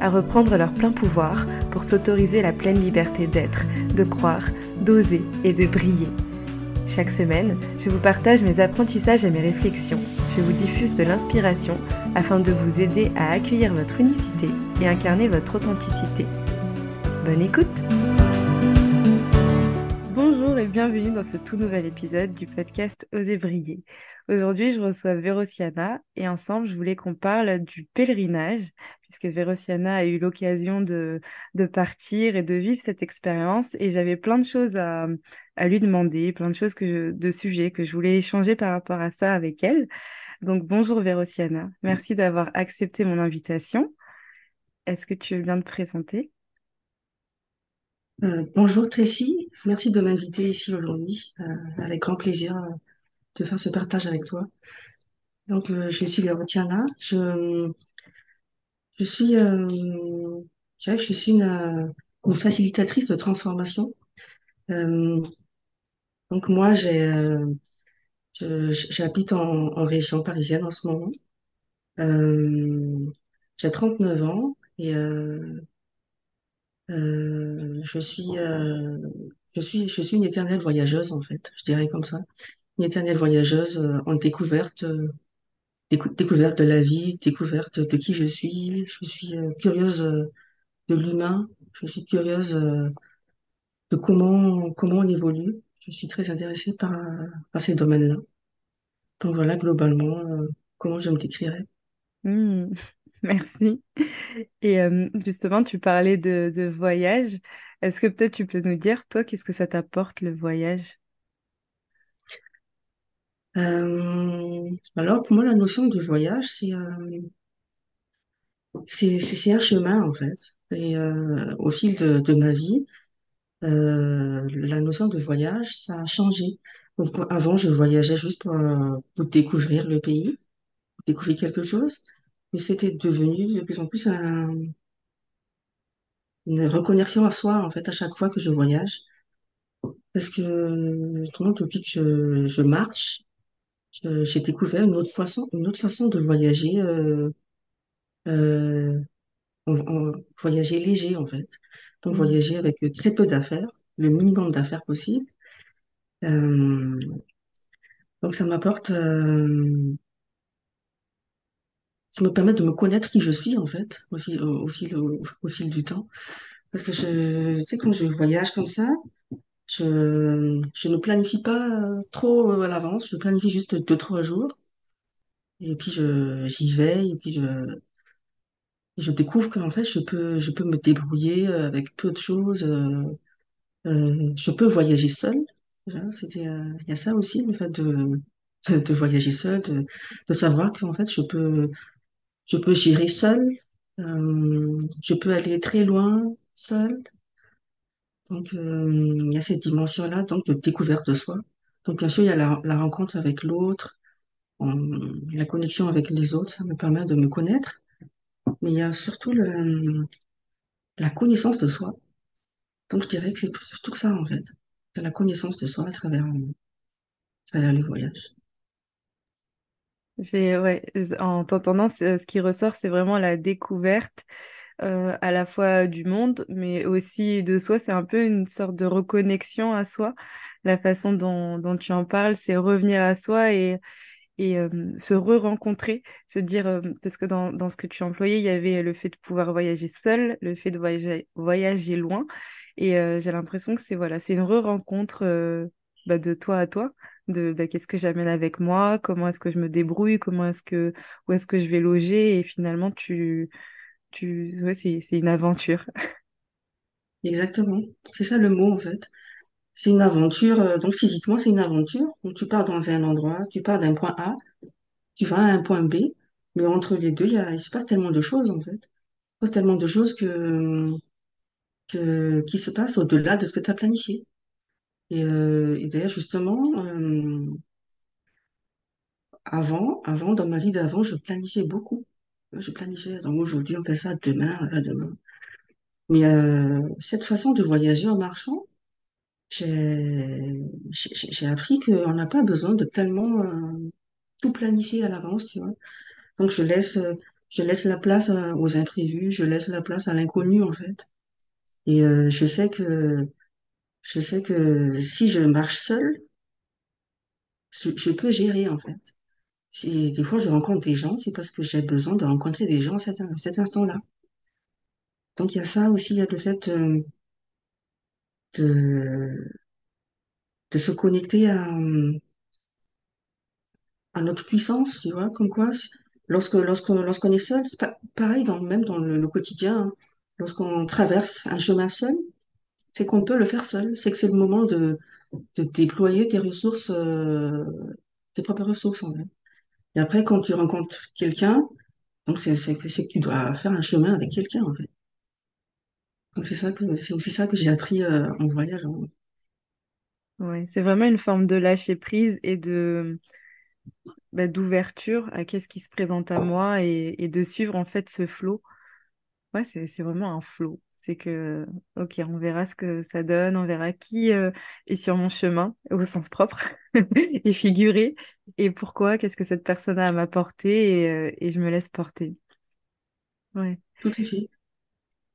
à reprendre leur plein pouvoir pour s'autoriser la pleine liberté d'être, de croire, d'oser et de briller. Chaque semaine, je vous partage mes apprentissages et mes réflexions. Je vous diffuse de l'inspiration afin de vous aider à accueillir votre unicité et incarner votre authenticité. Bonne écoute Bonjour et bienvenue dans ce tout nouvel épisode du podcast Oser briller. Aujourd'hui, je reçois Vérociana et ensemble, je voulais qu'on parle du pèlerinage, puisque Vérociana a eu l'occasion de, de partir et de vivre cette expérience et j'avais plein de choses à, à lui demander, plein de choses que de sujets que je voulais échanger par rapport à ça avec elle. Donc, bonjour Vérociana, merci d'avoir accepté mon invitation. Est-ce que tu veux bien te présenter? Euh, bonjour Tracy, merci de m'inviter ici aujourd'hui. Euh, avec grand plaisir euh, de faire ce partage avec toi. Donc, euh, je suis Vérotiana. Je, je suis, euh, je que je suis une, euh, facilitatrice de transformation. Donc, moi, j'ai, j'habite en, en région parisienne en ce moment. J'ai 39 ans et je suis, je suis, je suis une éternelle voyageuse en fait, je dirais comme ça. Une éternelle voyageuse euh, en découverte. euh, décou- découverte de la vie, découverte de qui je suis. Je suis euh, curieuse de l'humain. Je suis curieuse de comment comment on évolue. Je suis très intéressée par, par ces domaines-là. Donc voilà globalement comment je me décrirais. Hmm, Merci. Et justement, tu parlais de voyage. Est-ce que peut-être tu peux nous dire, toi, qu'est-ce que ça t'apporte le voyage? Euh, alors pour moi la notion de voyage c'est euh, c'est un chemin en fait. Et euh, au fil de, de ma vie, euh, la notion de voyage ça a changé. Donc, avant je voyageais juste pour, pour découvrir le pays découvrir quelque chose. Et c'était devenu de plus en plus un- une reconnexion à soi, en fait, à chaque fois que je voyage. Parce que, justement, depuis que je, je marche, je- j'ai découvert une autre façon, une autre façon de voyager, euh, euh, voyager léger, en fait. Donc, Hmm. voyager avec très peu d'affaires, le minimum d'affaires possible. Euh, donc, ça m'apporte, euh, ça me permet de me connaître qui je suis, en fait, au fil, au, au fil, au, au fil du temps. Parce que je, tu sais, quand je voyage comme ça, je, je ne planifie pas euh, trop euh, à l'avance. Je planifie juste deux, trois jours. Et puis, je, j'y vais. Et puis, je, je découvre qu'en fait, je peux, je peux me débrouiller euh, avec peu de choses. je peux voyager seule. Il y a ça aussi, le fait de, de, de voyager seule, de, de savoir qu'en fait, je peux, je peux gérer seule. Euh, je peux aller très loin seule. Donc, euh, il y a cette dimension-là, donc, de découverte de soi. Donc, bien sûr, il y a la, rencontre avec l'autre, la connexion avec les autres, ça me permet de me connaître. Mais il y a surtout la connaissance de soi. Donc, je dirais que c'est surtout ça, en fait. C'est la connaissance de soi à travers, à travers les voyages. Ouais, en t'entendant, ce qui ressort, c'est vraiment la découverte euh, à la fois du monde, mais aussi de soi. C'est un peu une sorte de reconnexion à soi. La façon dont, dont tu en parles, c'est revenir à soi et, et euh, se re-rencontrer. Se dire, euh, parce que dans, dans ce que tu employais, il y avait le fait de pouvoir voyager seul, le fait de voyager, voyager loin. Et euh, j'ai l'impression que c'est voilà, c'est une re-rencontre euh, bah, de toi à toi. De bah, qu'est-ce que j'amène avec moi, comment est-ce que je me débrouille, comment est-ce que où est-ce que je vais loger et finalement tu tu ouais, c'est une aventure. Exactement. C'est ça le mot, en fait. C'est une aventure, euh, donc physiquement, c'est une aventure. Tu pars dans un endroit, tu pars d'un point A, tu vas à un point B, mais entre les deux, il se passe tellement de choses, en fait. Il se passe tellement de choses que, qui se passent au-delà de ce que tu as planifié. Et, euh, d'ailleurs, justement, euh, avant, avant, dans ma vie d'avant, je planifiais beaucoup. Je planifiais, donc aujourd'hui, on fait ça demain, voilà, demain. Mais euh, cette façon de voyager en marchant, j'ai appris qu'on n'a pas besoin de tellement euh, tout planifier à l'avance, tu vois. Donc je laisse je laisse la place euh, aux imprévus, je laisse la place à l'inconnu en fait. Et euh, je sais que je sais que si je marche seule, je peux gérer en fait. Des fois je rencontre des gens, c'est parce que j'ai besoin de rencontrer des gens à cet, instant-là. Donc il y a ça aussi, il y a le fait euh, de, se connecter à, notre puissance, tu vois, comme quoi, lorsque, lorsqu'on est seul, pareil, dans, même dans le, quotidien, hein, lorsqu'on traverse un chemin seul, c'est qu'on peut le faire seul, c'est que c'est le moment de, de déployer tes ressources, euh, tes propres ressources, en fait. Et après, quand tu rencontres quelqu'un, c'est, que, c'est que tu dois faire un chemin avec quelqu'un, en fait. Donc c'est ça que, c'est aussi ça que j'ai appris, euh, en voyage. hein. Ouais, c'est vraiment une forme de lâcher prise et de bah, d'ouverture à qu'est-ce qui se présente à moi et, de suivre en fait ce flot. Ouais, c'est vraiment un flow. C'est que, ok, on verra ce que ça donne, on verra qui euh, est sur mon chemin, au sens propre et figuré, et pourquoi, qu'est-ce que cette personne a à m'apporter, et, euh, et je me laisse porter. Ouais. Tout à fait.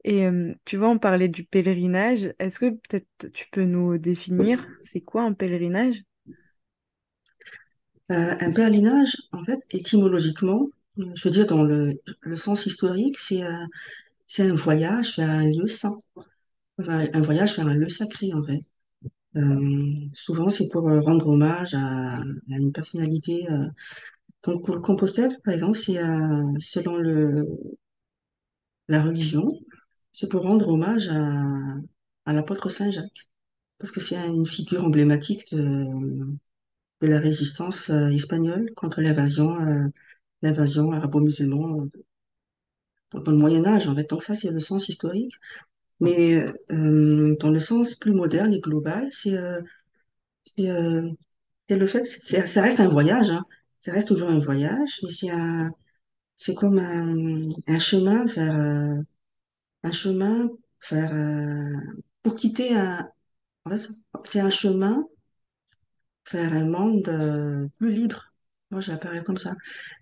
Et euh, tu vois, on parlait du pèlerinage. Est-ce que peut-être tu peux nous définir c'est quoi un pèlerinage? Euh, un pèlerinage, en fait, étymologiquement, je veux dire, dans le, le sens historique, c'est c'est un voyage vers un lieu saint. Un voyage vers un lieu sacré, en fait. Euh, souvent, c'est pour euh, rendre hommage à, une personnalité. Donc, pour le Compostelle, par exemple, c'est euh, selon le, la religion, c'est pour rendre hommage à, à l'apôtre Saint Jacques, parce que c'est une figure emblématique de, de la résistance espagnole contre l'invasion l'invasion arabo-musulmane dans le Moyen Âge, en fait. Donc ça, c'est le sens historique. Mais euh, dans le sens plus moderne et global, c'est euh, euh, le fait, ça reste un voyage, hein. Ça reste toujours un voyage, mais c'est c'est comme un, un chemin vers, euh, un chemin vers, euh, pour quitter un, en fait, c'est un chemin vers un monde euh, plus libre. Moi, j'appelle comme ça.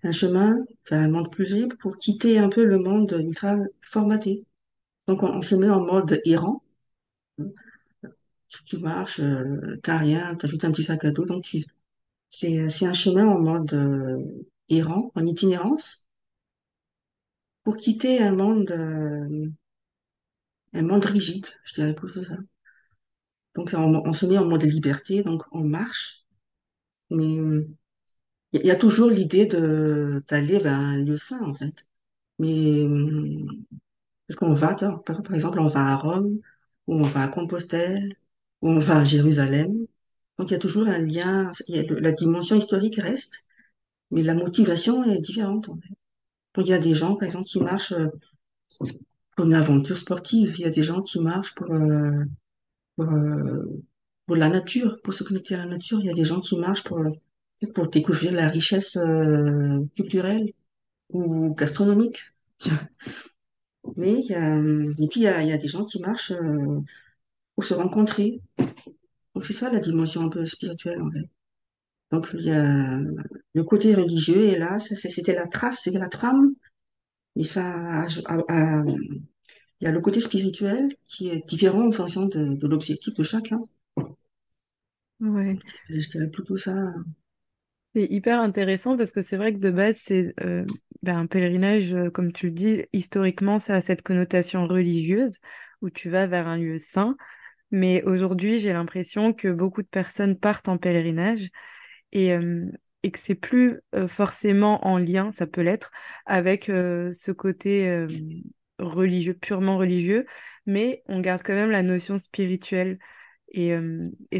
Un chemin vers un monde plus libre pour quitter un peu le monde ultra formaté. Donc, on, se met en mode errant. Tu, marches, euh, t'as rien, t'as juste un petit sac à dos, donc tu, c'est, c'est un chemin en mode euh, errant, en itinérance, pour quitter un monde, euh, un monde rigide, je dirais que ça. Donc, on, on se met en mode liberté, donc on marche, mais euh, il y, a toujours l'idée de d'aller vers un lieu saint, en fait. Mais parce qu'on va, par, exemple, on va à Rome, ou on va à Compostelle, ou on va à Jérusalem. Donc, il y a toujours un lien, la dimension historique reste, mais la motivation est différente. Donc, il y a des gens, par exemple, qui marchent euh, pour une aventure sportive. Il y a des gens qui marchent pour, euh, pour, euh, pour la nature, pour se connecter à la nature. Il y a des gens qui marchent pour, pour découvrir la richesse euh, culturelle ou gastronomique. Mais il y a, et puis il y a, il y a des gens qui marchent euh, pour se rencontrer. Donc c'est ça la dimension un peu spirituelle en fait. Donc il y a le côté religieux est là, c'était la trace, c'était la trame, mais ça il y a le côté spirituel qui est différent en fonction de, de l'objectif de chacun. Ouais. Je dirais plutôt ça. C'est hyper intéressant parce que c'est vrai que de base, c'est euh, ben, un pèlerinage, euh, comme tu le dis, historiquement, ça a cette connotation religieuse où tu vas vers un lieu saint. Mais aujourd'hui, j'ai l'impression que beaucoup de personnes partent en pèlerinage et, et que c'est plus forcément en lien, ça peut l'être, avec ce côté religieux, purement religieux, mais on garde quand même la notion spirituelle. Et,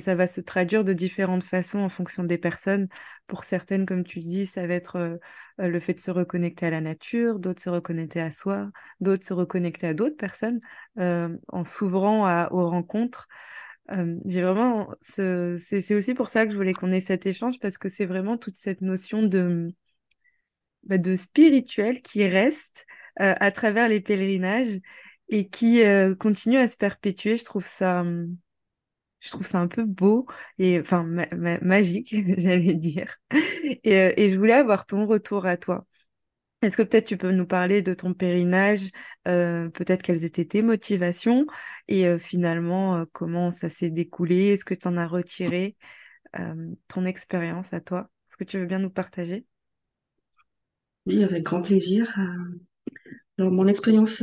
ça va se traduire de différentes façons en fonction des personnes. Pour certaines, comme tu dis, ça va être le fait de se reconnecter à la nature, d'autres se reconnecter à soi, d'autres se reconnecter à d'autres personnes en s'ouvrant aux rencontres. J'ai vraiment ce, c'est aussi pour ça que je voulais qu'on ait cet échange parce que c'est vraiment toute cette notion de, bah, spirituel qui reste à travers les pèlerinages et qui continue à se perpétuer. Je trouve ça, je trouve ça un peu beau et enfin ma- ma- magique, j'allais dire. Et, euh, et je voulais avoir ton retour à toi. Est-ce que peut-être tu peux nous parler de ton pèlerinage, euh, peut-être quelles étaient tes motivations et euh, finalement euh, comment ça s'est découlé? Est-ce que tu en as retiré ton expérience à toi? Est-ce que tu veux bien nous partager? Oui, avec grand plaisir. Alors, mon expérience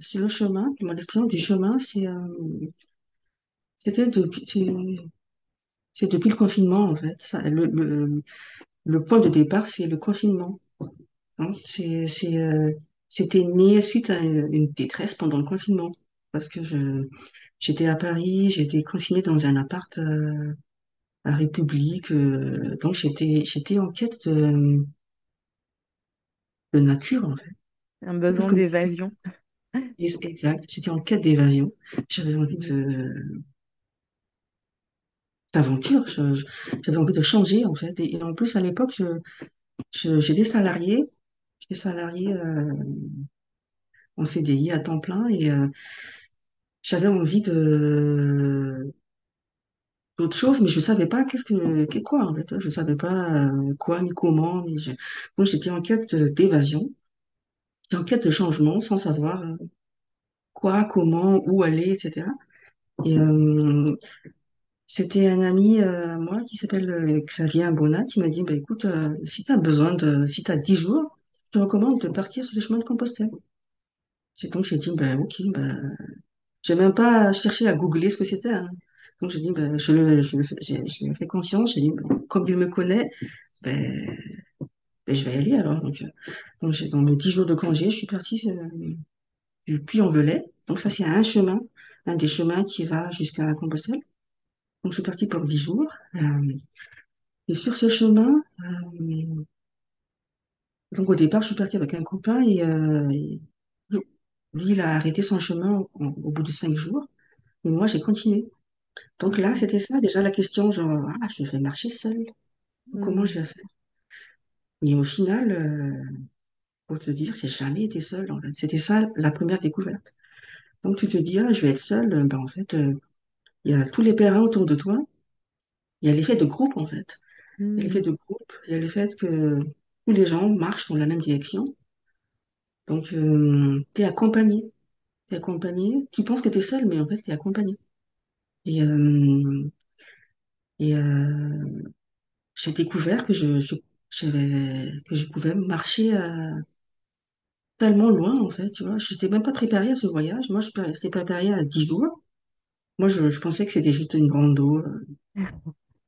sur le chemin, mon expérience du chemin, c'est, c'était depuis, c'est c'est depuis le confinement, en fait. Ça, le, le, le point de départ, c'est le confinement. hein. C'est, c'est, euh, c'était né suite à une, une détresse pendant le confinement. Parce que je, j'étais à Paris, j'étais confinée dans un appart euh, à République. euh, donc, j'étais, j'étais en quête de, de nature, en fait. Un Parce besoin que, d'évasion? exact, j'étais en quête d'évasion. J'avais envie de, je- J'avais envie de changer, en fait. Et, en plus, à l'époque, j'étais salariée. J'étais salariée euh, en CDI à temps plein et euh, j'avais envie de d'autre chose, mais je savais pas qu'est-ce que, qu'est- quoi, en fait. Je savais pas euh, quoi ni comment. mais je- Donc, j'étais en quête d'évasion. J'étais en quête de changement sans savoir euh, quoi, comment, où aller, etc. Et euh, C'était un ami, euh, moi, qui s'appelle euh, Xavier Ambona, qui m'a dit, bah, écoute, euh, si tu as besoin de, si tu as 10 jours, je te recommande de partir sur le chemin de Compostelle. Donc j'ai dit, bah, ok, bah, j'ai même pas cherché à googler ce que c'était. hein. Donc j'ai dit, bah, je le, je le fais, j'ai, je lui confiance, j'ai dit, bah, comme il me connaît, ben, ben, je vais y aller alors. Donc, euh, donc j'ai- dans mes 10 jours de congé, je suis partie euh, du Puy-en-Velay. Donc ça, c'est un chemin, un des chemins qui va jusqu'à Compostelle. Donc je suis partie pour 10 jours. Euh, Et sur ce chemin, euh, donc au départ, je suis partie avec un copain et, euh, lui, il a arrêté son chemin au, bout de cinq jours. Et moi, j'ai continué. Donc là, c'était ça, déjà la question, genre, ah, je vais marcher seule. Comment je vais faire? Et au final, euh, pour te dire, j'ai jamais été seule, en fait. C'était ça, la première découverte. Donc tu te dis, ah, je vais être seule. Ben, en fait, euh, il y a tous les pèlerins autour de toi. Il y a l'effet de groupe, en fait. Il y a l'effet Hmm. de groupe. Il y a le fait que tous les gens marchent dans la même direction. Donc, tu es accompagné. T'es accompagné. Tu penses que t'es seul, mais en fait, t'es accompagné. Et, euh, et euh, j'ai découvert que je, je, que je pouvais marcher euh, tellement loin, en fait, tu vois. Je n'étais même pas préparée à ce voyage. Moi, je j'étais préparée à 10 jours. Moi, je, je pensais que c'était juste une rando. euh,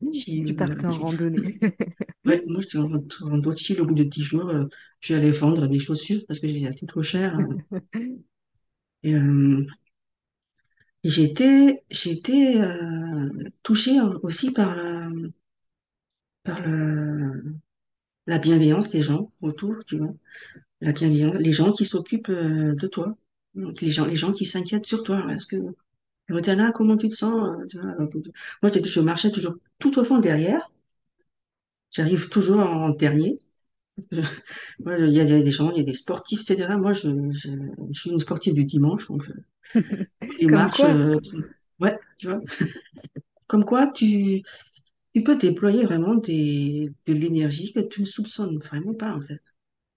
Tu euh, partais en randonnée. ouais, moi, j'étais en rando chill. Au bout de 10 jours, euh, je suis allée vendre mes chaussures parce que j'ai acheté trop cher. euh. Et, euh, j'étais, j'étais euh, touchée hein, aussi par, la- par le, la bienveillance des gens autour, tu vois. La bienveillance, les gens qui s'occupent euh, de toi. Donc, les gens, les gens qui s'inquiètent sur toi. Est-ce que, Rotana, comment tu te sens? euh, moi, je marchais toujours tout au fond derrière. J'arrive toujours en dernier. Je- moi, il y a, des gens, il y a des sportifs, etc. Moi, je, je, je suis une sportive du dimanche, donc euh, Comme marches, quoi? euh, ouais, tu vois. Comme quoi, tu, tu peux déployer vraiment des, de l'énergie que tu ne soupçonnes vraiment pas, en fait.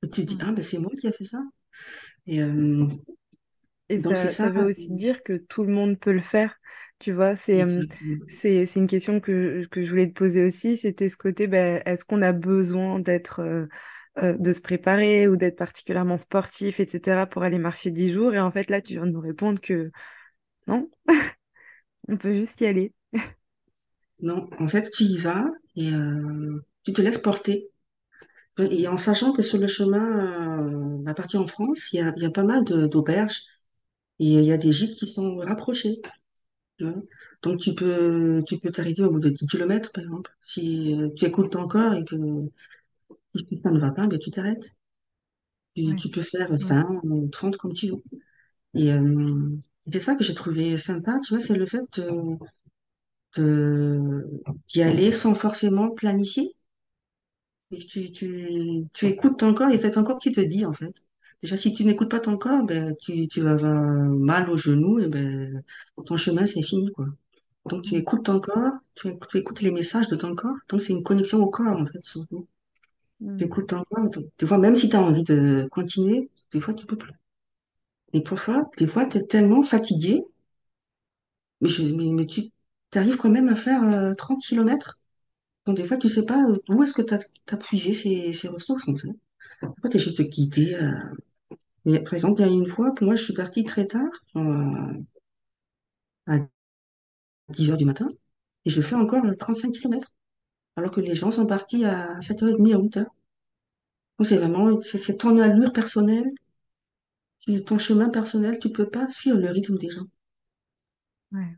Tu te dis, Ouais. ah, ben c'est moi qui a fait ça. Et euh, Et donc, ça, ça. ça veut aussi dire que tout le monde peut le faire. Tu vois, c'est c'est, c'est une question que, que je voulais te poser aussi. C'était ce côté, ben, est-ce qu'on a besoin d'être, euh, de se préparer ou d'être particulièrement sportif, etc., pour aller marcher 10 jours? Et en fait, là, tu viens de nous répondre que non, on peut juste y aller. Non, en fait, tu y vas et euh, tu te laisses porter. Et en sachant que sur le chemin, euh, la partie en France, il y a, il y a pas mal d'auberges et il y a des gîtes qui sont rapprochés. tu vois. Donc, tu peux, tu peux t'arrêter au bout de 10 kilomètres, par exemple. Si euh, tu écoutes ton corps et que ça ne va pas, ben, tu t'arrêtes. Tu, Ouais. tu peux faire Ouais. 20 ou 30 comme tu veux. Et, euh, C'est ça que j'ai trouvé sympa, tu vois, c'est le fait de, de- d'y aller sans forcément planifier. Et tu, tu, tu écoutes ton corps et c'est ton corps qui te dit, en fait. Déjà, si tu n'écoutes pas ton corps, ben, tu, tu vas avoir mal au genou et ben, ton chemin, c'est fini, quoi. Donc, tu écoutes ton corps, tu écoutes, tu écoutes les messages de ton corps. Donc, c'est une connexion au corps, en fait, surtout. Tu Mm. écoutes ton corps. donc, des fois, même si tu as envie de continuer, des fois, tu peux plus. Et parfois, des fois, tu es tellement fatigué, mais, je, mais, mais tu arrives quand même à faire euh, 30 km. Donc, des fois, tu sais pas où est-ce que tu as, puisé ces, ces ressources, en fait. Après, tu es juste quitté. euh. Mais, par exemple, il y a une fois, pour moi, je suis partie très tard, euh, à 10 heures du matin, et je fais encore euh, 35 km, alors que les gens sont partis à 7h30, à 8h. Donc, c'est vraiment, c'est c'est ton allure personnelle, c'est ton chemin personnel, tu peux pas suivre le rythme des gens. Ouais.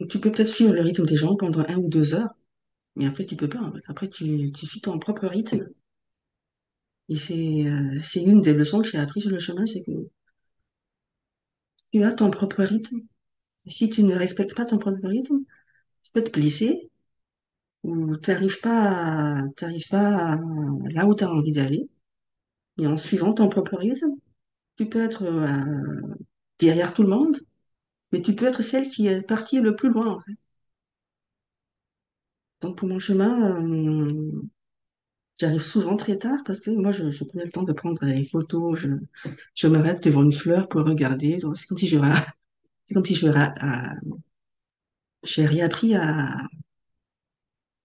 Donc, tu peux peut-être suivre le rythme des gens pendant un ou deux heures, mais après, tu peux pas. en fait. Après, tu, tu suis ton propre rythme. Et c'est euh, une des leçons que j'ai appris sur le chemin, c'est que tu as ton propre rythme. Si tu ne respectes pas ton propre rythme, tu peux te blesser ou tu n'arrives pas, à- t'arrives pas à- là où tu as envie d'aller. Et en suivant ton propre rythme, tu peux être euh, derrière tout le monde, mais tu peux être celle qui est partie le plus loin, en fait. Donc, pour mon chemin, euh, j'arrive souvent très tard parce que moi, je, je prenais le temps de prendre des photos. Je, je m'arrête devant une fleur pour regarder. C'est comme si je, c'est comme si je, à- j'ai réappris à,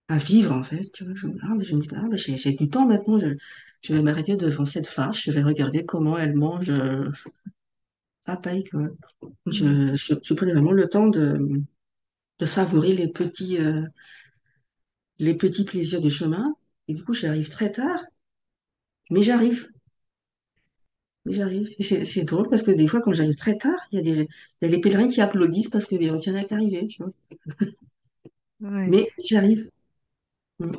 à vivre, en fait. Tu vois, je, ah, mais je me dis, ah, mais j'ai, j'ai du temps maintenant. Je, je vais m'arrêter devant cette vache. Je vais regarder comment elle mange euh, sa paille, quoi. Mm. Je, je, je prenais vraiment le temps de, de savourer les petits, euh, les petits plaisirs du chemin. Et du coup, j'arrive très tard, mais j'arrive. Mais j'arrive. Et c'est c'est drôle parce que des fois, quand j'arrive très tard, il y a des, il y a pèlerins qui applaudissent parce que arrivée, tu vois. Ouais. Mais j'arrive. Mm.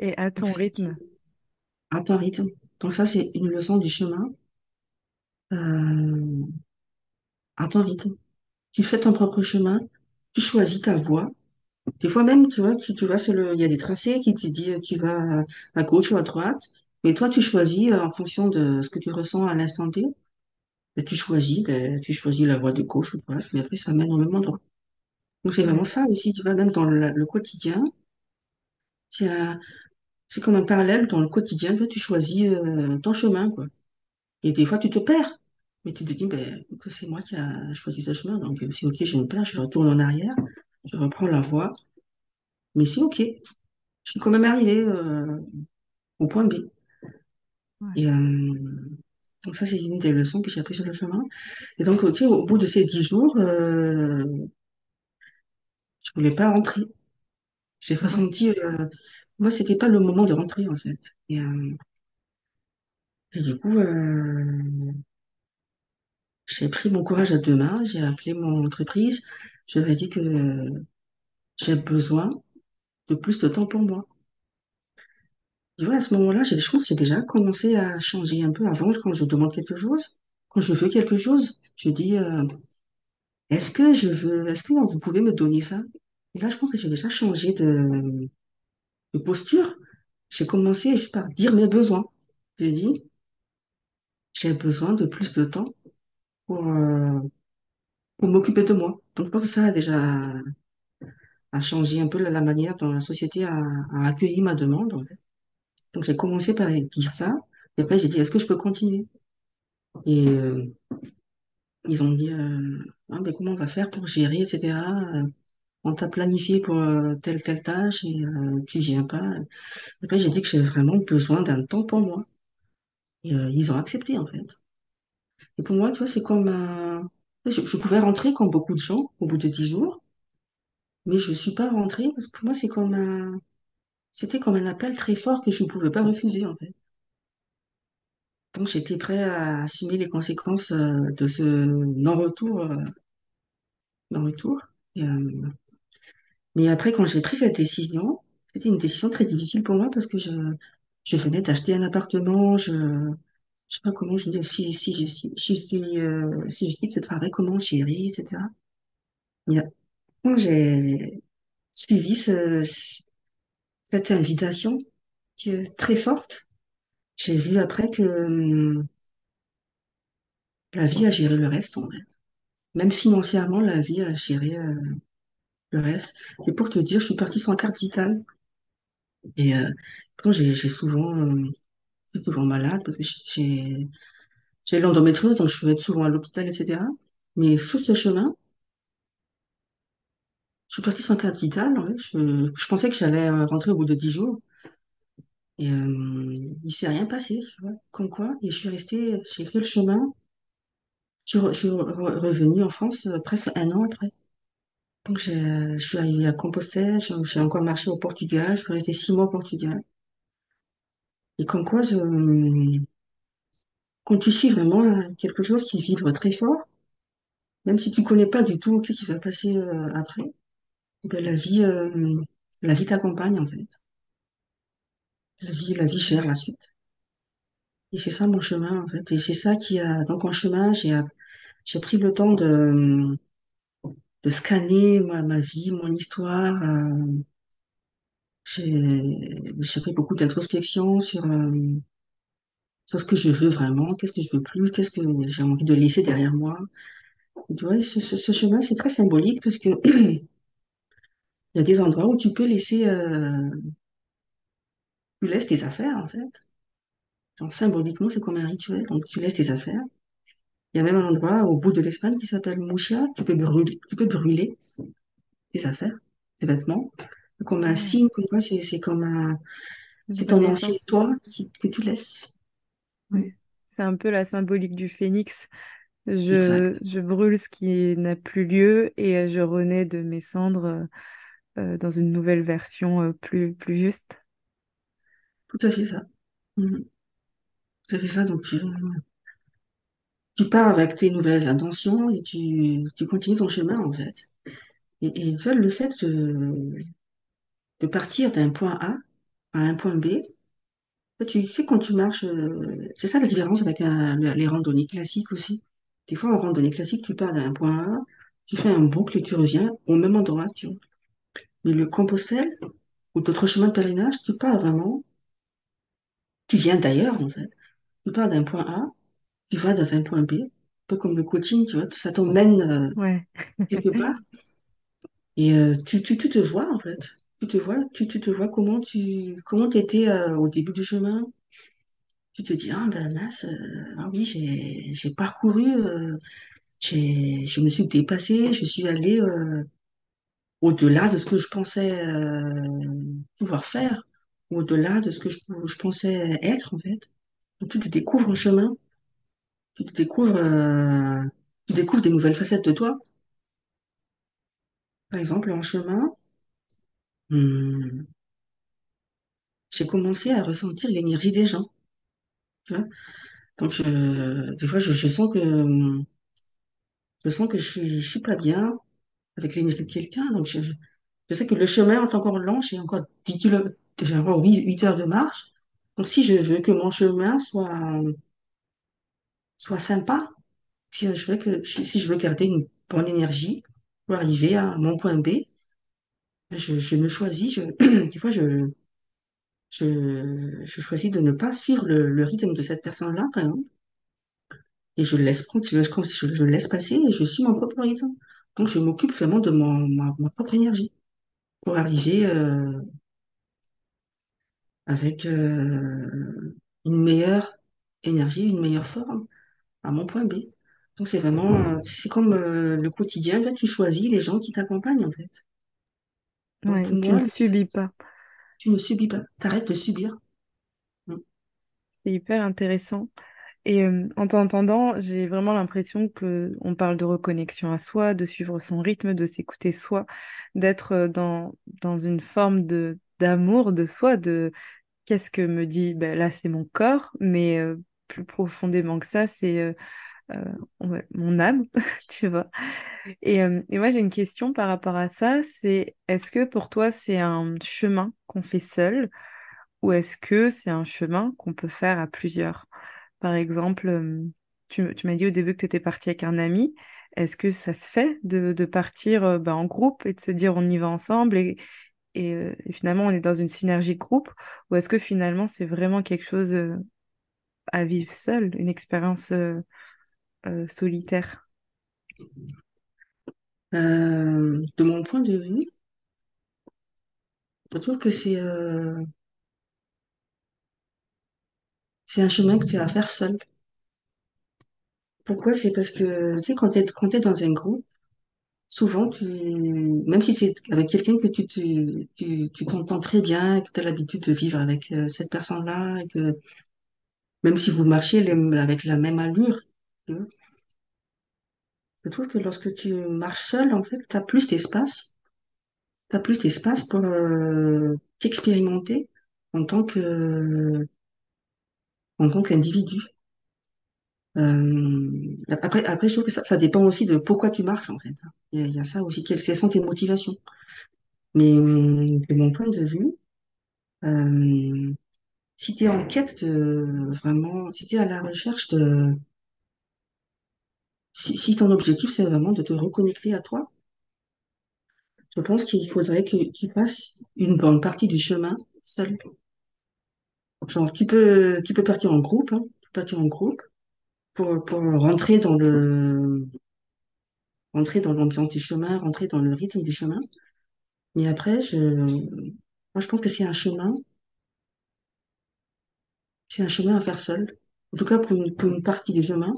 Et à ton rythme? À ton rythme. Donc ça, c'est une leçon du chemin. Euh, à ton rythme. Tu fais ton propre chemin. Tu choisis ta voie. Des fois même, tu vois, tu, tu vas sur le, il y a des tracés qui te disent tu vas à gauche ou à droite. Mais toi, tu choisis euh, en fonction de ce que tu ressens à l'instant T. Tu choisis, ben, tu choisis la voie de gauche ou de droite. Mais après, ça mène au même endroit. Donc c'est vraiment ça aussi, tu vois, même dans le, quotidien, c'est c'est comme un parallèle dans le quotidien, tu vois, tu choisis euh, ton chemin, quoi. Et des fois, tu te perds, mais tu te dis, ben, c'est moi qui a choisi ce chemin, donc euh, c'est ok, je me perds, je retourne en arrière, je reprends la voie, mais c'est ok, je suis quand même arrivé euh, au point B. Ouais. Et euh, donc ça, c'est une des leçons que j'ai appris sur le chemin. Et donc, tu sais, au bout de ces dix jours, euh, je voulais pas rentrer. J'ai Ouais. ressenti, euh, moi, c'était pas le moment de rentrer, en fait. Et, euh, Et du coup, j'ai pris mon courage à deux mains, j'ai appelé mon entreprise, je leur ai dit que j'ai besoin de plus de temps pour moi. Tu vois, à ce moment-là, je pense que j'ai déjà commencé à changer un peu avant, quand je demande quelque chose, quand je veux quelque chose, je dis, euh, est-ce que je veux, est-ce que vous pouvez me donner ça? Et là, je pense que j'ai déjà changé de, de posture. J'ai commencé par dire mes besoins. J'ai dit, j'ai besoin de plus de temps pour, euh, pour m'occuper de moi. Donc, je pense que ça a déjà a changé un peu la, manière dont la société a, a accueilli ma demande. en fait. Donc j'ai commencé par dire ça, et après j'ai dit est-ce que je peux continuer? Et euh, ils ont dit euh, ah, ben, comment on va faire pour gérer, etc. Euh, On t'a planifié pour euh, telle telle tâche et euh, tu viens pas. Après j'ai dit que j'avais vraiment besoin d'un temps pour moi. Et euh, ils ont accepté en fait. Et pour moi, tu vois, c'est comme un... je, pouvais rentrer comme beaucoup de gens au bout de dix jours, mais je suis pas rentrée parce que pour moi c'est comme un C'était comme un appel très fort que je ne pouvais pas refuser, en fait. Donc, j'étais prêt à assumer les conséquences euh, de ce non-retour, euh, non-retour. Et, euh, mais après, quand j'ai pris cette décision, c'était une décision très difficile pour moi parce que je, je venais d'acheter un appartement, je, je sais pas comment je si, si, si, si, si, euh, si je quitte ce travail, comment gérer, etc. Quand j'ai suivi ce, ce- cette invitation qui est très forte, j'ai vu après que hum, la vie a géré le reste, en fait. Même financièrement, la vie a géré euh, le reste. Et pour te dire, je suis partie sans carte vitale. Et euh, j'ai j'ai souvent, suis souvent malade parce que j'ai j'ai l'endométriose, donc je peux être souvent à l'hôpital, etc. Mais sur ce chemin, je suis partie sans carte vitale. Je, je pensais que j'allais euh, rentrer au bout de dix jours. Et euh, il s'est rien passé. Comme quoi, et je suis restée, j'ai fait le chemin. Je suis, revenue en France euh, presque un an après. Donc, je suis arrivée à Compostelle, j'ai encore marché au Portugal, je suis restée six mois au Portugal. Et comme quoi, je, quand tu suis vraiment euh, quelque chose qui vibre très fort, même si tu connais pas du tout ce qui va passer euh, après, ben, la vie, euh, la vie t'accompagne en fait. La vie, la vie gère la suite. Et c'est ça mon chemin en fait. Et c'est ça qui a, donc en chemin, j'ai, j'ai pris le temps de, de scanner ma, ma vie, mon histoire. euh, j'ai, fait beaucoup d'introspection sur, euh, sur ce que je veux vraiment, qu'est-ce que je veux plus, qu'est-ce que j'ai envie de laisser derrière moi. Tu vois, ce, ce, ce chemin, c'est très symbolique parce que il y a des endroits où tu peux laisser, euh, tu laisses tes affaires en fait. Donc, symboliquement, c'est comme un rituel. Donc, tu laisses tes affaires. Il y a même un endroit au bout de l'Espagne qui s'appelle Mouchia. Tu peux brûler, tu peux brûler tes affaires, tes vêtements. Comme un signe, comme quoi c'est comme un, c'est ton ancien toi qui, que tu laisses. Ouais. C'est un peu la symbolique du phénix. Je, je brûle ce qui n'a plus lieu et euh, je renais de mes cendres euh, euh, dans une nouvelle version euh, plus, plus juste. Tout à fait ça. Mm. Tout à fait ça. Donc, tu, tu pars avec tes nouvelles intentions et tu, tu continues ton chemin, en fait. Et, et le fait de, de partir d'un point A à un point B, Tu sais, quand tu marches, euh, c'est ça la différence avec un- le- les randonnées classiques aussi? Des fois, en randonnée classique, tu pars d'un point A, tu fais un boucle et tu reviens au même endroit, tu vois. Mais le Compostelle ou d'autres chemins de pèlerinage, tu pars vraiment, tu viens d'ailleurs, en fait. Tu pars d'un point A, tu vas dans un point B, un peu comme le coaching, tu vois, ça t'emmène euh, Ouais, quelque part et euh, tu, tu, tu te vois, en fait. Tu te vois, tu, tu te vois comment tu comment t'étais euh, au début du chemin? Tu te dis, ah ben mince, euh, ah oui, j'ai j'ai parcouru euh, J'ai, je me suis dépassée, je suis allée au-delà de ce que je pensais pouvoir faire, au-delà de ce que je, je pensais être en fait. Tu te découvres un chemin, tu te découvres, tu découvres des nouvelles facettes de toi. Par exemple, en chemin, hum, j'ai commencé à ressentir l'énergie des gens. Tu vois Donc, euh, des fois, je, je sens que je sens que je suis, je pas bien avec l'énergie de quelqu'un. Donc, je, Je sais que le chemin est encore long, j'ai encore 10 kilomètres, j'ai encore 8 8 heures de marche. Donc, si je veux que mon chemin soit, soit sympa, si je veux que, si je veux garder une bonne énergie pour arriver à mon point B, je, je me choisis, je, des fois, je, je, je choisis de ne pas suivre le, le rythme de cette personne-là, par exemple, et je le laisse prendre, je, je, je le laisse passer et je suis mon propre rythme. Donc, je m'occupe vraiment de mon, ma, ma propre énergie pour arriver, euh, avec euh, une meilleure énergie, une meilleure forme à mon point B. Donc c'est vraiment, c'est comme euh, le quotidien, là, tu choisis les gens qui t'accompagnent en fait. Donc ouais, pour tu ne moi, le fait, subis pas. tu ne subis pas, t'arrêtes de subir. Mm. C'est hyper intéressant. Et euh, en t'entendant, j'ai vraiment l'impression que on parle de reconnexion à soi, de suivre son rythme, de s'écouter soi, d'être euh, dans, dans une forme de d'amour de soi, de qu'est-ce que me dit, ben là c'est mon corps, mais euh, plus profondément que ça, c'est euh, euh, mon âme, tu vois. Et, euh, et moi j'ai une question par rapport à ça, c'est est-ce que pour toi c'est un chemin qu'on fait seul ou est-ce que c'est un chemin qu'on peut faire à plusieurs? par exemple, euh, tu, m'as dit au début que tu étais partie avec un ami. Est-ce que ça se fait de, partir bah, en groupe et de se dire on y va ensemble et, et, finalement on est dans une synergie groupe? Ou est-ce que finalement c'est vraiment quelque chose à vivre seul, une expérience euh, solitaire? Euh, de mon point de vue, je trouve que c'est euh, un chemin que tu as à faire seul. Pourquoi? C'est parce que, tu sais, quand tu es, dans un groupe, souvent, tu, même si c'est avec quelqu'un que tu tu tu t'entends très bien, que tu as l'habitude de vivre avec cette personne-là, que même si vous marchez avec la même allure, vois, je trouve que lorsque tu marches seul, en fait, tu as plus d'espace, tu plus d'espace pour euh, t'expérimenter en tant que, en tant qu'individu. Euh, après, après, je trouve que ça, dépend aussi de pourquoi tu marches, en fait. Il y a, ça aussi, quelles sont tes motivations. Mais de mon point de vue, euh, si tu es en quête de vraiment, si tu es à la recherche de, si, si ton objectif c'est vraiment de te reconnecter à toi, je pense qu'il faudrait que tu passes une bonne partie du chemin seul. Genre, tu peux, tu peux partir en groupe, hein, tu peux partir en groupe pour, pour rentrer dans le, rentrer dans l'ambiance du chemin, rentrer dans le rythme du chemin. Mais après, je, moi, je pense que c'est un chemin, c'est un chemin à faire seul. En tout cas, pour une, pour une partie du chemin,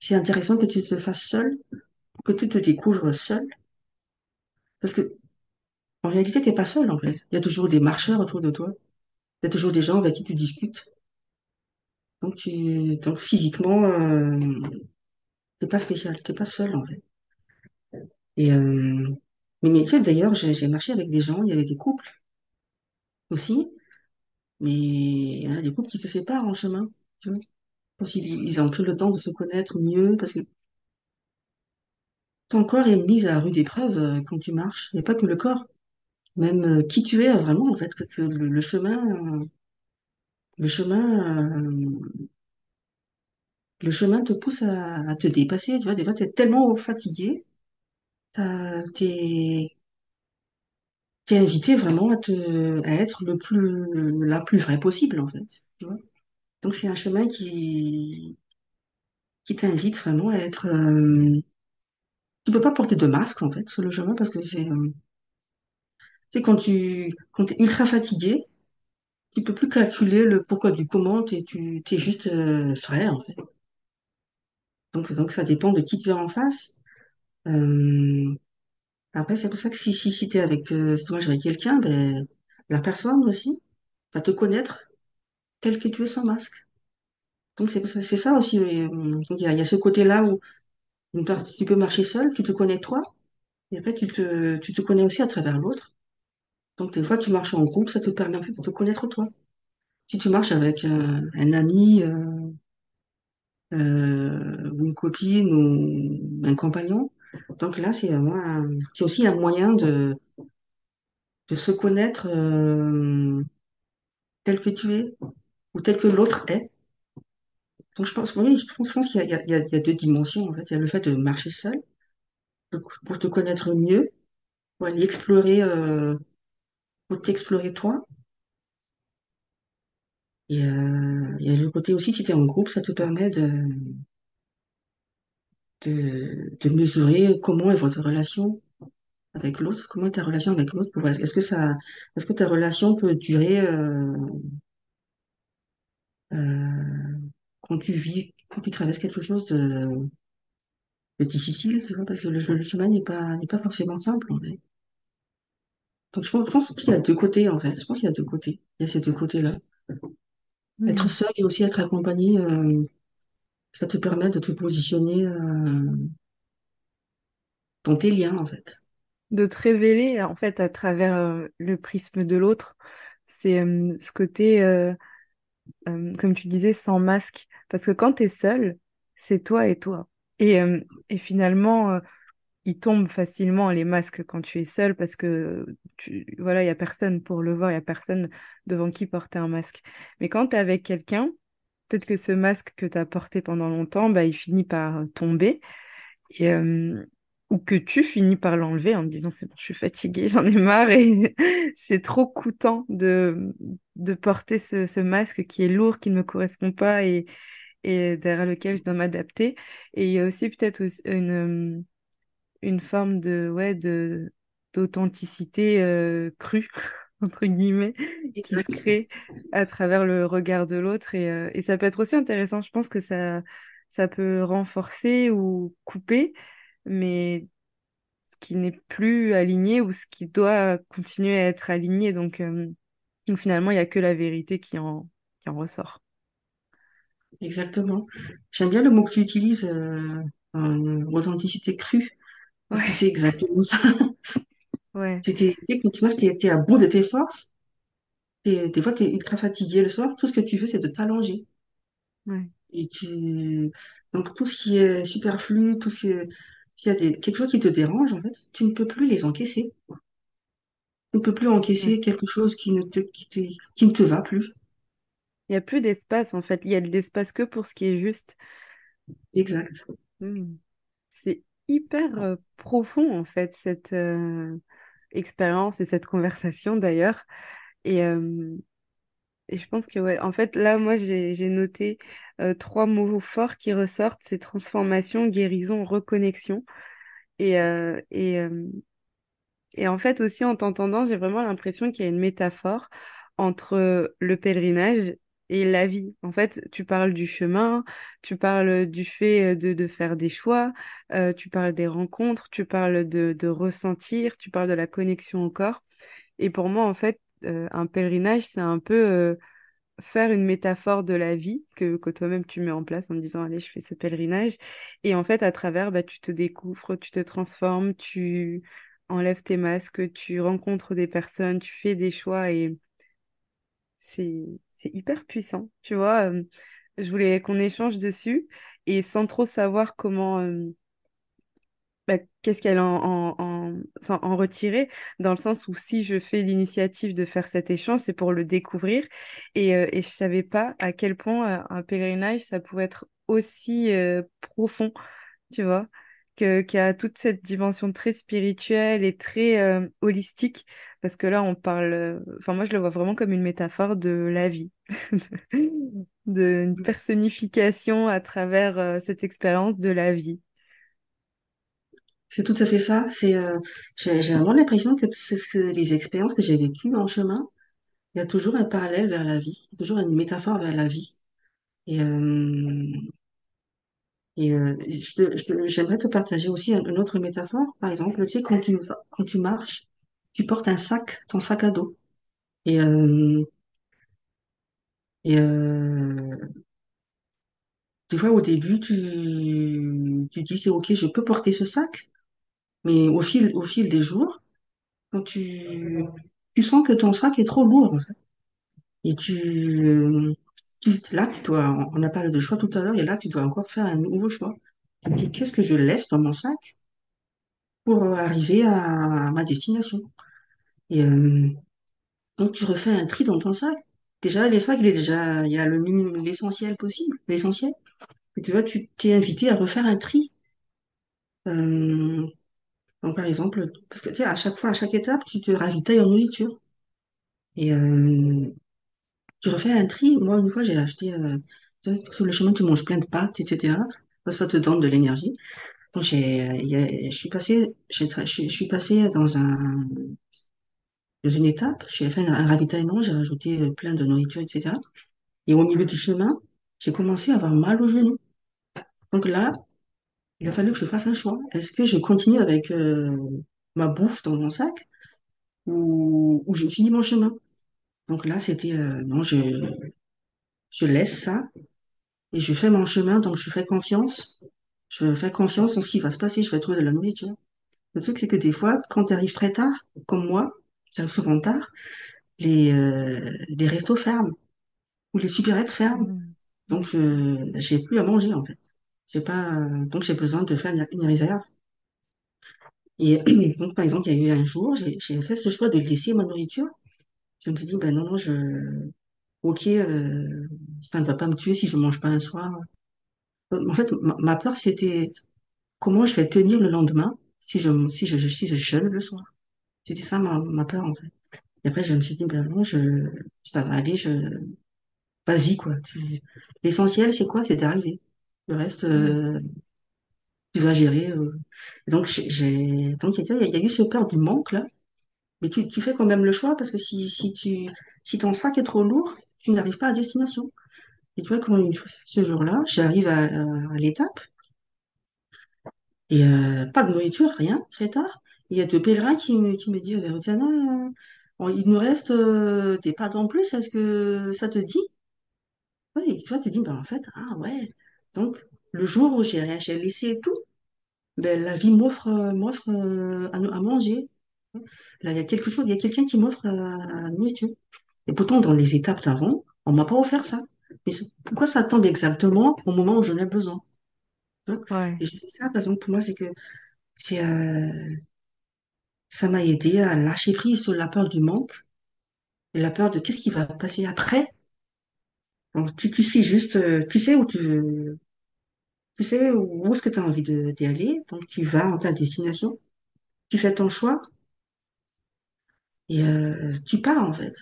c'est intéressant que tu te fasses seul, que tu te découvres seul, parce que en réalité, t'es pas seul en fait. Il y a toujours des marcheurs autour de toi. Il y a toujours des gens avec qui tu discutes. Donc tu, donc physiquement, euh, t'es pas spécial, t'es pas seul en fait. Et euh, mais, tu sais, d'ailleurs, j'ai j'ai marché avec des gens, il y avait des couples aussi, mais il y a des couples qui se séparent en chemin. Tu vois, parce qu'ils ils ont pris le temps de se connaître mieux, parce que ton corps est mis à rude épreuve euh, quand tu marches. A pas que le corps, même euh, qui tu es vraiment en fait, que le, chemin, euh, le chemin, le chemin te pousse à, te dépasser. Tu vois, des fois, t'es tellement fatigué, t'es t'es invité vraiment à te, être le plus, la plus vraie possible en fait. Donc c'est un chemin qui, qui t'invite vraiment à être. Euh, tu peux pas porter de masque en fait sur le chemin parce que c'est, euh, tu sais, quand tu, quand t'es ultra fatigué. tu peux plus calculer le pourquoi du comment, t'es, tu, t'es juste euh, frais, en fait. Donc, donc, ça dépend de qui tu as en face. Euh, après, c'est pour ça que si, si, si t'es avec, euh, si tu avec quelqu'un, ben, la personne aussi va te connaître tel que tu es sans masque. Donc, c'est ça- aussi. euh, donc, il y a, ce côté-là où tu peux marcher seul, tu te connais toi, et après, tu te, tu te connais aussi à travers l'autre. Donc, des fois, tu marches en groupe, ça te permet en fait de te connaître toi. Si tu marches avec un, un ami, euh, euh, une copine ou un compagnon. Donc là, c'est c'est aussi un moyen de, de se connaître euh, tel que tu es ou tel que l'autre est. Donc je pense, oui, je pense, pense qu'il y a, deux dimensions en fait. Il y a le fait de marcher seul pour te connaître mieux, pour aller explorer, euh, pour t'explorer toi. Et euh, il y a le côté aussi, si tu es en groupe, ça te permet de, de, mesurer comment est votre relation avec l'autre? Comment est ta relation avec l'autre? Est-ce que est-ce que ta relation peut durer euh, euh, quand tu vis, quand tu traverses quelque chose de, de difficile, tu vois, parce que le, le chemin n'est pas, n'est pas forcément simple, en fait. Donc je pense, qu'il y a deux côtés, en fait. Je pense qu'il y a deux côtés. Il y a ces deux côtés-là. Être Hmm. seul et aussi être accompagné, euh, ça te permet de te positionner euh, dans tes liens, en fait. De te révéler en fait à travers euh, le prisme de l'autre, c'est ce côté, euh, comme tu disais, sans masque. Parce que quand tu es seul, c'est toi et toi. Et, euh, et finalement, euh, ils tombent facilement les masques quand tu es seul parce que tu, voilà, il y a personne pour le voir, il y a personne devant qui porter un masque. Mais quand tu es avec quelqu'un, peut-être que ce masque que tu as porté pendant longtemps, bah, il finit par tomber. Et, euh, ou que tu finis par l'enlever en te disant c'est bon, je suis fatiguée, j'en ai marre et c'est trop coûtant de, de porter ce, ce masque qui est lourd, qui ne me correspond pas et, et derrière lequel je dois m'adapter. Et il y a aussi peut-être une, une forme de, ouais, de, d'authenticité euh, crue, entre guillemets, qui se crée à travers le regard de l'autre. Et, euh, et ça peut être aussi intéressant. Je pense que ça, ça peut renforcer ou couper, mais ce qui n'est plus aligné ou ce qui doit continuer à être aligné. Donc, euh, donc finalement, il n'y a que la vérité qui en, qui en ressort. Exactement. J'aime bien le mot que tu utilises, euh, euh, authenticité crue, parce que c'est exactement ça. ouais, C'était, tu quand tu vois, t'es, t'es à bout de tes forces, t'es- des fois, tu es ultra fatigué le soir, tout ce que tu veux, c'est de t'allonger. ouais, Et tu... Donc, tout ce qui est superflu, tout ce qui est... S'il y a des... quelque chose qui te dérange, en fait, tu ne peux plus les encaisser. Tu ne peux plus ouais. encaisser quelque chose qui ne te, qui te, qui ne te va plus. Il n'y a plus d'espace, en fait. Il y a de l'espace que pour ce qui est juste. Exact. Hmm. C'est hyper euh, profond, en fait, cette euh, expérience et cette conversation, d'ailleurs. Et, euh, et je pense que, ouais, en fait, là, moi, j'ai, noté trois mots forts qui ressortent, c'est transformation, guérison, reconnexion. Et, et, Et en fait, aussi en t'entendant, j'ai vraiment l'impression qu'il y a une métaphore entre le pèlerinage et la vie. En fait, tu parles du chemin, tu parles du fait de, de faire des choix, tu parles des rencontres, tu parles de, de ressentir, tu parles de la connexion au corps. Et pour moi, en fait, euh, un pèlerinage, c'est un peu euh, faire une métaphore de la vie que, toi-même tu mets en place en disant, allez, je fais ce pèlerinage. Et en fait, à travers, bah, tu te découvres, tu te transformes, tu enlèves tes masques, tu rencontres des personnes, tu fais des choix et c'est, hyper puissant. Tu vois, je voulais qu'on échange dessus et sans trop savoir comment, bah, qu'est-ce qu'elle en, en, en, s'en- en retirer, dans le sens où si je fais l'initiative de faire cet échange, c'est pour le découvrir. Et, euh, et je savais pas à quel point euh, un pèlerinage, ça pouvait être aussi euh, profond, tu vois, qu'il y a toute cette dimension très spirituelle et très euh, holistique, parce que là, on parle, enfin, moi, je le vois vraiment comme une métaphore de la vie, d'une personnification à travers euh, cette expérience de la vie. C'est tout à fait ça. C'est, euh, j'ai, j'ai vraiment l'impression que c'est ce que les expériences que j'ai vécues en chemin, il y a toujours un parallèle vers la vie, toujours une métaphore vers la vie. Et, euh, et euh, je te- je te- j'aimerais te partager aussi un- une autre métaphore. Par exemple, tu sais, quand tu, quand tu marches, tu portes un sac, ton sac à dos. Et, euh, et euh, des fois, au début, tu, tu dis, c'est OK, je peux porter ce sac. Mais au fil, au fil des jours, quand tu, tu sens que ton sac est trop lourd, en fait. Et tu, là, tu dois, on a parlé de choix tout à l'heure, et là, tu dois encore faire un nouveau choix. Qu'est-ce que je laisse dans mon sac pour arriver à, ma destination? Et euh, donc, tu refais un tri dans ton sac. Déjà, les sacs, il est déjà, il y a le minimum, l'essentiel possible, l'essentiel. Et tu vois, tu t'es invité à refaire un tri. Euh, donc, par exemple, parce que tu sais, à chaque fois, à chaque étape, tu te ravitailles en nourriture. Et euh, tu refais un tri. Moi, une fois, j'ai acheté, euh, sur le chemin, tu manges plein de pâtes, etc. Ça, ça te donne de l'énergie. Donc, j'ai, euh, je suis passé, j'ai tra- je suis je suis passé dans un, dans une étape. J'ai fait un, un ravitaillement, j'ai rajouté euh, plein de nourriture, etc. Et au milieu du chemin, j'ai commencé à avoir mal au genou. Donc là, il a fallu que je fasse un choix. Est-ce que je continue avec euh, ma bouffe dans mon sac ou, ou je finis mon chemin? Donc là, c'était, euh, non, je, je laisse ça et je fais mon chemin, donc je fais confiance. Je fais confiance en ce qui va se passer, je vais trouver de la nourriture. Le truc, c'est que des fois, quand tu arrives très tard, comme moi, arrive souvent tard, les, euh, les restos ferment ou les supérettes ferment. Mm. Donc, euh, j'ai plus à manger, en fait. J'ai pas, euh, donc, j'ai besoin de faire une, une réserve. Et donc, par exemple, il y a eu un jour, j'ai fait ce choix de laisser ma nourriture. Je me suis dit, ben non, non, je, ok, euh, ça ne va pas me tuer si je mange pas un soir. En fait, ma, ma peur, c'était comment je vais tenir le lendemain si je, si je, si je jeûne le soir. C'était ça ma, ma peur, en fait. Et après, je me suis dit, ben non, je, ça va aller, je, vas-y, quoi. L'essentiel, c'est quoi? C'est d'arriver. Le reste, Mm. euh, tu vas gérer. euh. Et Donc, j'ai, j'ai- donc, il y a, il y a eu ce peur du manque, là. Mais tu, tu fais quand même le choix parce que si, si tu, si ton sac est trop lourd, tu n'arrives pas à destination. Et tu vois, ce jour-là, j'arrive à, à, l'étape et euh, pas de nourriture, rien, très tard. Il y a deux pèlerins qui me, qui me disent, euh, on- il nous reste euh, des pâtes en plus, est-ce que ça te dit? Ouais, et toi, tu dis, ben, en fait, ah ouais. Donc, le jour où j'ai rien, j'ai laissé tout, ben, la vie m'offre euh, m'offre euh, à, à manger. Là, il y a quelque chose, il y a quelqu'un qui m'offre euh, à la nourriture. Et pourtant, dans les étapes d'avant, on m'a pas offert ça. Mais pourquoi ça tombe exactement au moment où j'en ai besoin? Donc, Ouais, Et je fais ça, par exemple, pour moi, c'est que c'est, euh, ça m'a aidé à lâcher prise sur la peur du manque et la peur de qu'est-ce qui va passer après. Donc, tu, suis juste, euh, tu sais où tu, tu sais où est-ce que tu as envie de, d'y aller. Donc, tu vas en ta destination, tu fais ton choix et euh, tu pars, en fait.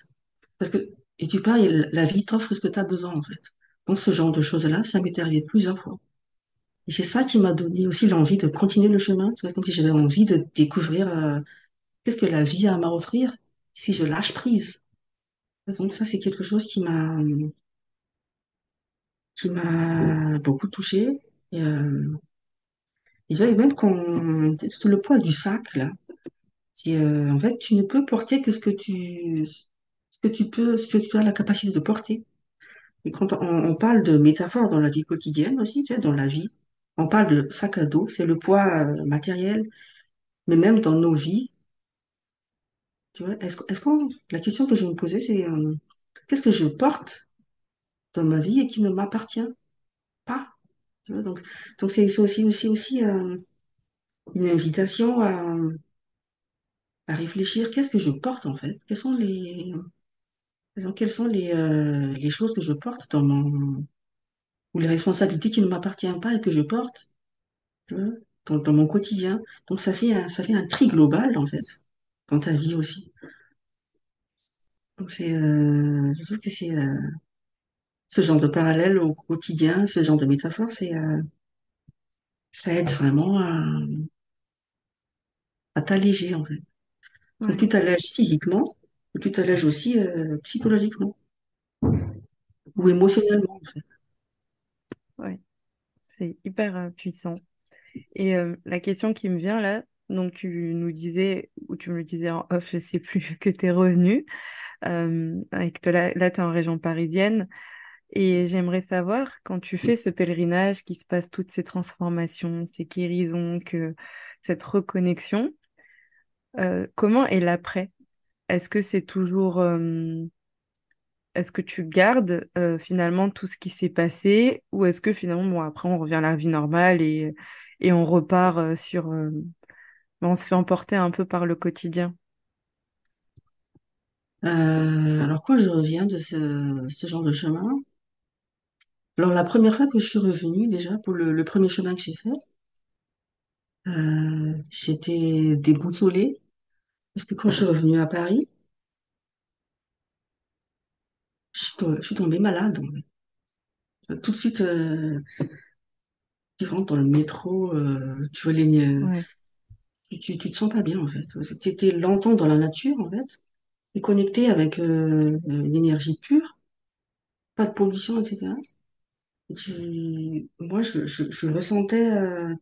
Parce que, et tu pars et la vie t'offre ce que tu as besoin, en fait. Donc, ce genre de choses-là, ça m'est arrivé plusieurs fois. Et c'est ça qui m'a donné aussi l'envie de continuer le chemin. Tu vois, comme si j'avais envie de découvrir euh, qu'est-ce que la vie a à m'offrir si je lâche prise. Donc ça, c'est quelque chose qui m'a qui m'a beaucoup touchée. Et, euh, et même quand tout le poids du sac là, c'est euh, en fait tu ne peux porter que ce que tu ce que tu peux, ce que tu as la capacité de porter. Et quand on, parle de métaphore dans la vie quotidienne aussi, tu sais, dans la vie, on parle de sac à dos, c'est le poids euh, matériel, mais même dans nos vies Tu vois, est-ce, est-ce qu'on, la question que je me posais, c'est euh, qu'est-ce que je porte dans ma vie et qui ne m'appartient pas? Donc, donc c'est aussi, aussi, aussi euh, une invitation à, à réfléchir, qu'est-ce que je porte en fait? Quelles sont les, quelles sont les, euh, les choses que je porte dans mon, ou les responsabilités qui ne m'appartiennent pas et que je porte, dans, dans mon quotidien? Donc ça fait un, ça fait un tri global en fait, dans ta vie aussi. Donc c'est, euh, je trouve que c'est ce genre de parallèle au quotidien, ce genre de métaphore, c'est euh, ça aide vraiment à, à t'alléger en fait. Donc ouais, tu t'allèges physiquement, mais tu t'allèges aussi euh, psychologiquement ou émotionnellement en fait. ouais. C'est hyper euh, puissant. Et euh, la question qui me vient là, donc tu nous disais, ou tu me le disais en off, je sais plus, que tu es revenu, euh, et que là, là tu es en région parisienne. Et j'aimerais savoir, quand tu fais ce pèlerinage, qui se passe toutes ces transformations, ces guérisons, que cette reconnexion, euh, comment est l'après? Est-ce que c'est toujours, euh, est-ce que tu gardes euh, finalement tout ce qui s'est passé, ou est-ce que finalement, bon, après on revient à la vie normale et, et on repart sur, euh, on se fait emporter un peu par le quotidien? Alors quand je reviens de ce, ce genre de chemin, alors la première fois que je suis revenue déjà pour le, le premier chemin que j'ai fait, euh, j'étais déboussolée parce que quand je suis revenue à Paris, je, suis to- je suis tombée malade. en fait. Tout de suite, euh, tu rentres dans le métro, euh, tu vois les, Ouais, tu, tu, tu te sens pas bien en fait. Tu étais longtemps dans la nature en fait, et connecté avec euh, l'énergie pure, pas de pollution, etc. Moi, je, je, je ressentais, euh,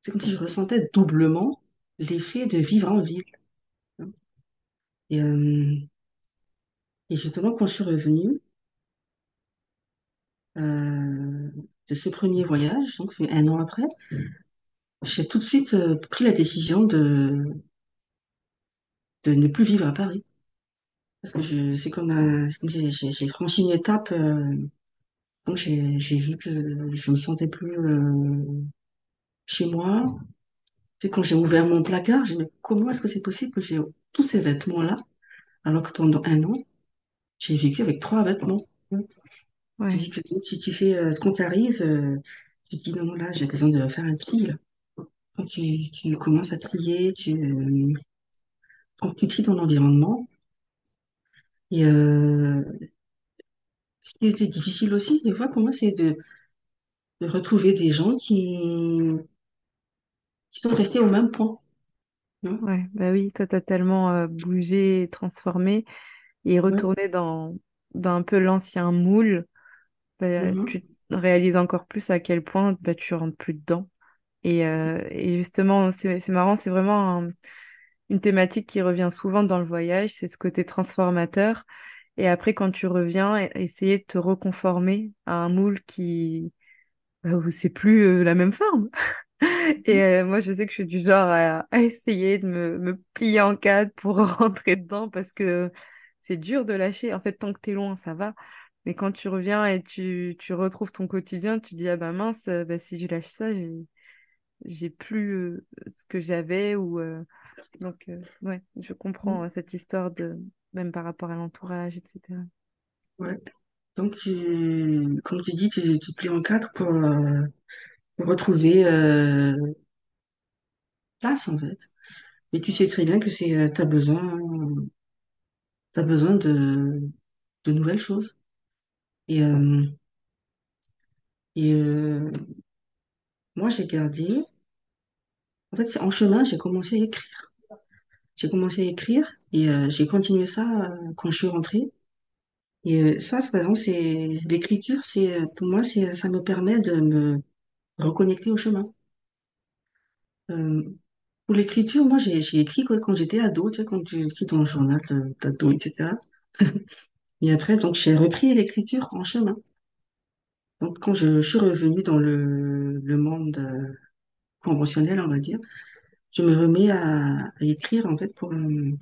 c'est comme si je ressentais doublement l'effet de vivre en ville. Et, euh, et justement, quand je suis revenue euh, de ce premier voyage, donc un an après, j'ai tout de suite euh, pris la décision de, de ne plus vivre à Paris. Parce que je, c'est comme, un- c'est comme si j'ai j'ai franchi une étape. euh, Donc j'ai j'ai vu que je me sentais plus euh, chez moi. Quand j'ai ouvert mon placard, j'ai dit, mais comment est-ce que c'est possible que j'ai tous ces vêtements-là, alors que pendant un an, j'ai vécu avec trois vêtements? Tu Ouais, dis que tu, tu fais, euh, quand tu arrives, euh, tu te dis non, là, j'ai besoin de faire un tri. là. Quand tu, tu commences à trier, tu, euh, quand tu tries ton environnement. Et euh, ce qui était difficile aussi, des fois, pour moi, c'est de, de retrouver des gens qui, qui sont restés au même point. ouais, bah oui, toi, t'as tellement euh, bougé, transformé et Ouais. retourné dans, dans un peu l'ancien moule, bah, Mhm. tu réalises encore plus à quel point bah, tu rentres plus dedans. Et, euh, et justement, c'est c'est marrant, c'est vraiment un- une thématique qui revient souvent dans le voyage, c'est ce côté transformateur. Et après, quand tu reviens, essayer de te reconformer à un moule qui, bah, où c'est plus euh, la même forme. Et euh, moi, je sais que je suis du genre à, à essayer de me, me plier en quatre pour rentrer dedans parce que c'est dur de lâcher. En fait, tant que t'es loin, ça va. Mais quand tu reviens et tu, tu retrouves ton quotidien, tu dis, ah bah mince, euh, bah, si je lâche ça, j'ai, j'ai plus euh, ce que j'avais. ou euh, Donc, ouais, je comprends euh, cette histoire de, même par rapport à l'entourage, etc. Ouais. Donc, tu, comme tu dis, tu, tu te plies en quatre pour, euh, retrouver euh, place, en fait. Et tu sais très bien que c'est, euh, t'as besoin, t'as besoin de, de nouvelles choses. Et, euh, et euh, moi, j'ai gardé, en fait, en chemin, j'ai commencé à écrire. J'ai commencé à écrire et euh, j'ai continué ça euh, quand je suis rentrée. Et euh, ça, c'est- par c'est l'écriture, c'est pour moi, c'est ça me permet de me reconnecter au chemin. Pour l'écriture, moi, j'ai écrit quand j'étais ado, tu sais, quand j'ai écrit dans le journal d'ado, etc. Et après, donc, j'ai repris l'écriture en chemin. Donc, quand je, suis revenue dans le, le monde conventionnel, on va dire, je me remets à, à écrire, en fait, pour, euh,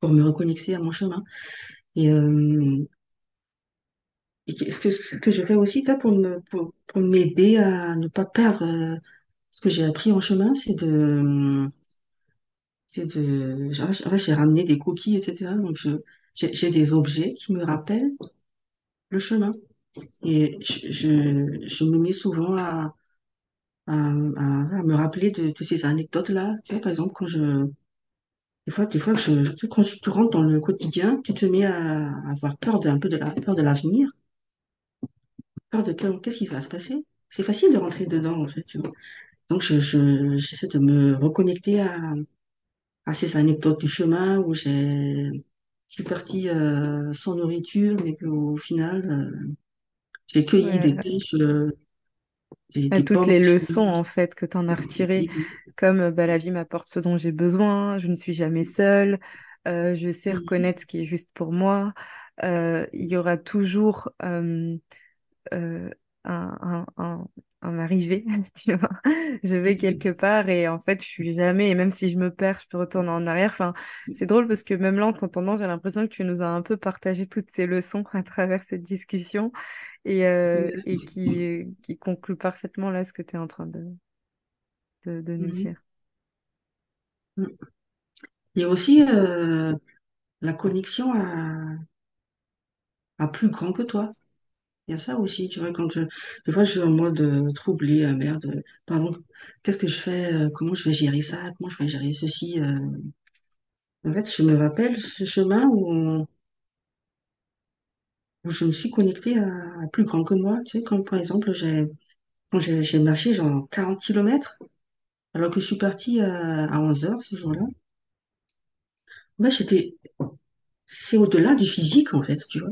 pour me reconnecter à mon chemin. Et, euh, et ce que, ce que je fais aussi, là, pour me, pour, pour m'aider à ne pas perdre euh, ce que j'ai appris en chemin, c'est de, c'est de, j'ai en fait, j'ai ramené des coquilles, etc. Donc, j'ai des objets qui me rappellent le chemin. Et je, je me mets souvent à, à, à, à me rappeler de, de ces anecdotes-là. Tu vois, par exemple, quand je, des fois, des fois, je, quand tu rentres dans le quotidien, tu te mets à, à avoir peur d'un peu de la, peur de l'avenir, peur de qu'est-ce qui va se passer? C'est facile de rentrer dedans, en fait, tu vois. Donc, je, je, j'essaie de me reconnecter à, à ces anecdotes du chemin où j'ai, je suis partie euh, sans nourriture, mais qu'au final, euh, j'ai cueilli des pêches, euh, à des toutes les leçons en fait que tu en as retirées, comme euh, bah, la vie m'apporte ce dont j'ai besoin, je ne suis jamais seule, euh, je sais reconnaître ce qui est juste pour moi. Euh, il y aura toujours euh, un, un, un, un arrivé, tu vois. Je vais quelque part et en fait, je suis jamais, et même si je me perds, je peux retourner en arrière. Enfin, c'est drôle parce que même là, en t'entendant, j'ai l'impression que tu nous as un peu partagé toutes ces leçons à travers cette discussion et, euh, et qui, qui conclut parfaitement là ce que tu es en train de, de, de nous dire. Il y a aussi euh, la connexion à, à plus grand que toi. Il y a ça aussi, tu vois, quand je, des fois je suis en mode euh, troublé, merde, pardon, qu'est-ce que je fais, comment je vais gérer ça, comment je vais gérer ceci. euh. En fait, je me rappelle ce chemin où, je me suis connectée à, plus grand que moi. Tu sais, comme par exemple, j'ai, quand j'ai j'ai marché genre 40 kilomètres, alors que je suis partie à, à 11 heures ce jour-là, ben, j'étais, c'est au-delà du physique, en fait, tu vois.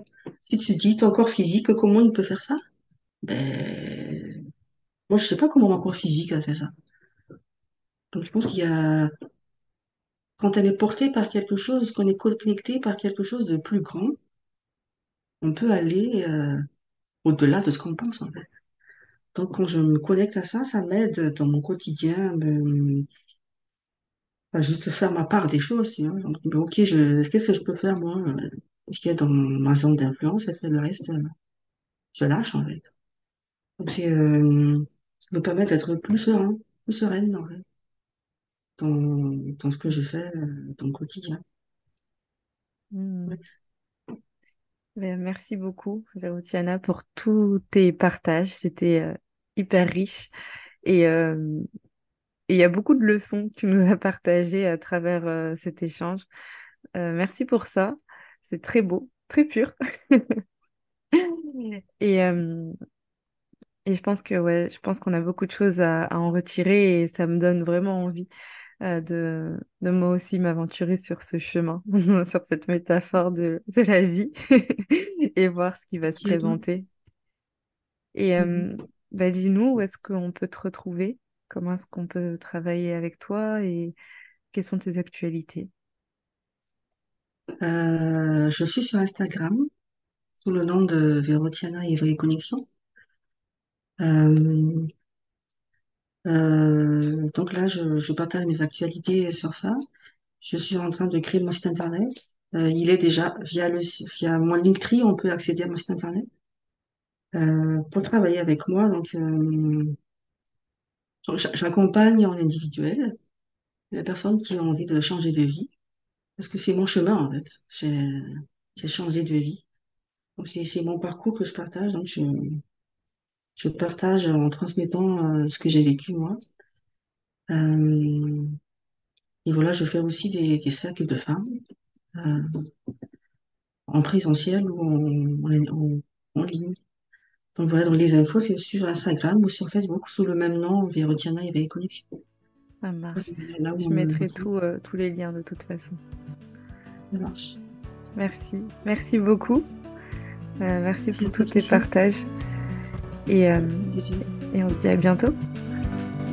Si tu te dis, ton corps physique, comment il peut faire ça? Ben, moi, je sais pas comment mon corps physique a fait ça. Donc, je pense qu'il y a, quand elle est portée par quelque chose, qu'on est connecté par quelque chose de plus grand, on peut aller euh, au-delà de ce qu'on pense, en fait. Donc, quand je me connecte à ça, ça m'aide dans mon quotidien, me, à juste faire ma part des choses, tu vois. Donc, ok, je, qu'est-ce que je peux faire, moi? euh, Qu'est-ce qu'il y a dans ma zone d'influence? Et puis le reste, euh, je lâche, en fait. Donc, c'est, euh, ça me permet d'être plus serein, plus sereine, en fait, dans, dans ce que je fais euh, dans le quotidien. Ouais. Ben, merci beaucoup, Vérotiana, pour tous tes partages. C'était euh, hyper riche. Et euh, il y a beaucoup de leçons que tu nous as partagées à travers euh, cet échange. Euh, merci pour ça. C'est très beau, très pur. Et, et je pense que ouais, je pense qu'on a beaucoup de choses à, à en retirer et ça me donne vraiment envie de, de moi aussi m'aventurer sur ce chemin, sur cette métaphore de, de la vie et voir ce qui va se présenter. Et Mhm. euh, bah, dis-nous, où est-ce qu'on peut te retrouver? Comment est-ce qu'on peut travailler avec toi et quelles sont tes actualités? Euh, je suis sur Instagram sous le nom de Vérotiana et Vraie Connexion. Euh, euh, donc là, je, je partage mes actualités sur ça. Je suis en train de créer mon site internet. Euh, il est déjà via le via mon Linktree, on peut accéder à mon site internet euh, pour travailler avec moi. Donc, euh, j'a- j'accompagne en individuel les personnes qui ont envie de changer de vie, parce que c'est mon chemin en fait. J'ai changé de vie. Donc c'est mon parcours que je partage. Donc je je partage en transmettant ce que j'ai vécu moi. Euh, et voilà, je fais aussi des, des cercles de femmes euh, en présentiel ou en, en, en en ligne. Donc voilà, donc les infos, c'est sur Instagram ou sur Facebook sous le même nom, Vérotiana et Connexion. Ça marche. Là où Je mettrai tout, euh, tous les liens de toute façon. ça marche. Merci. Merci beaucoup. Euh, merci pour tous tes partages. Et, euh, et on se dit à bientôt.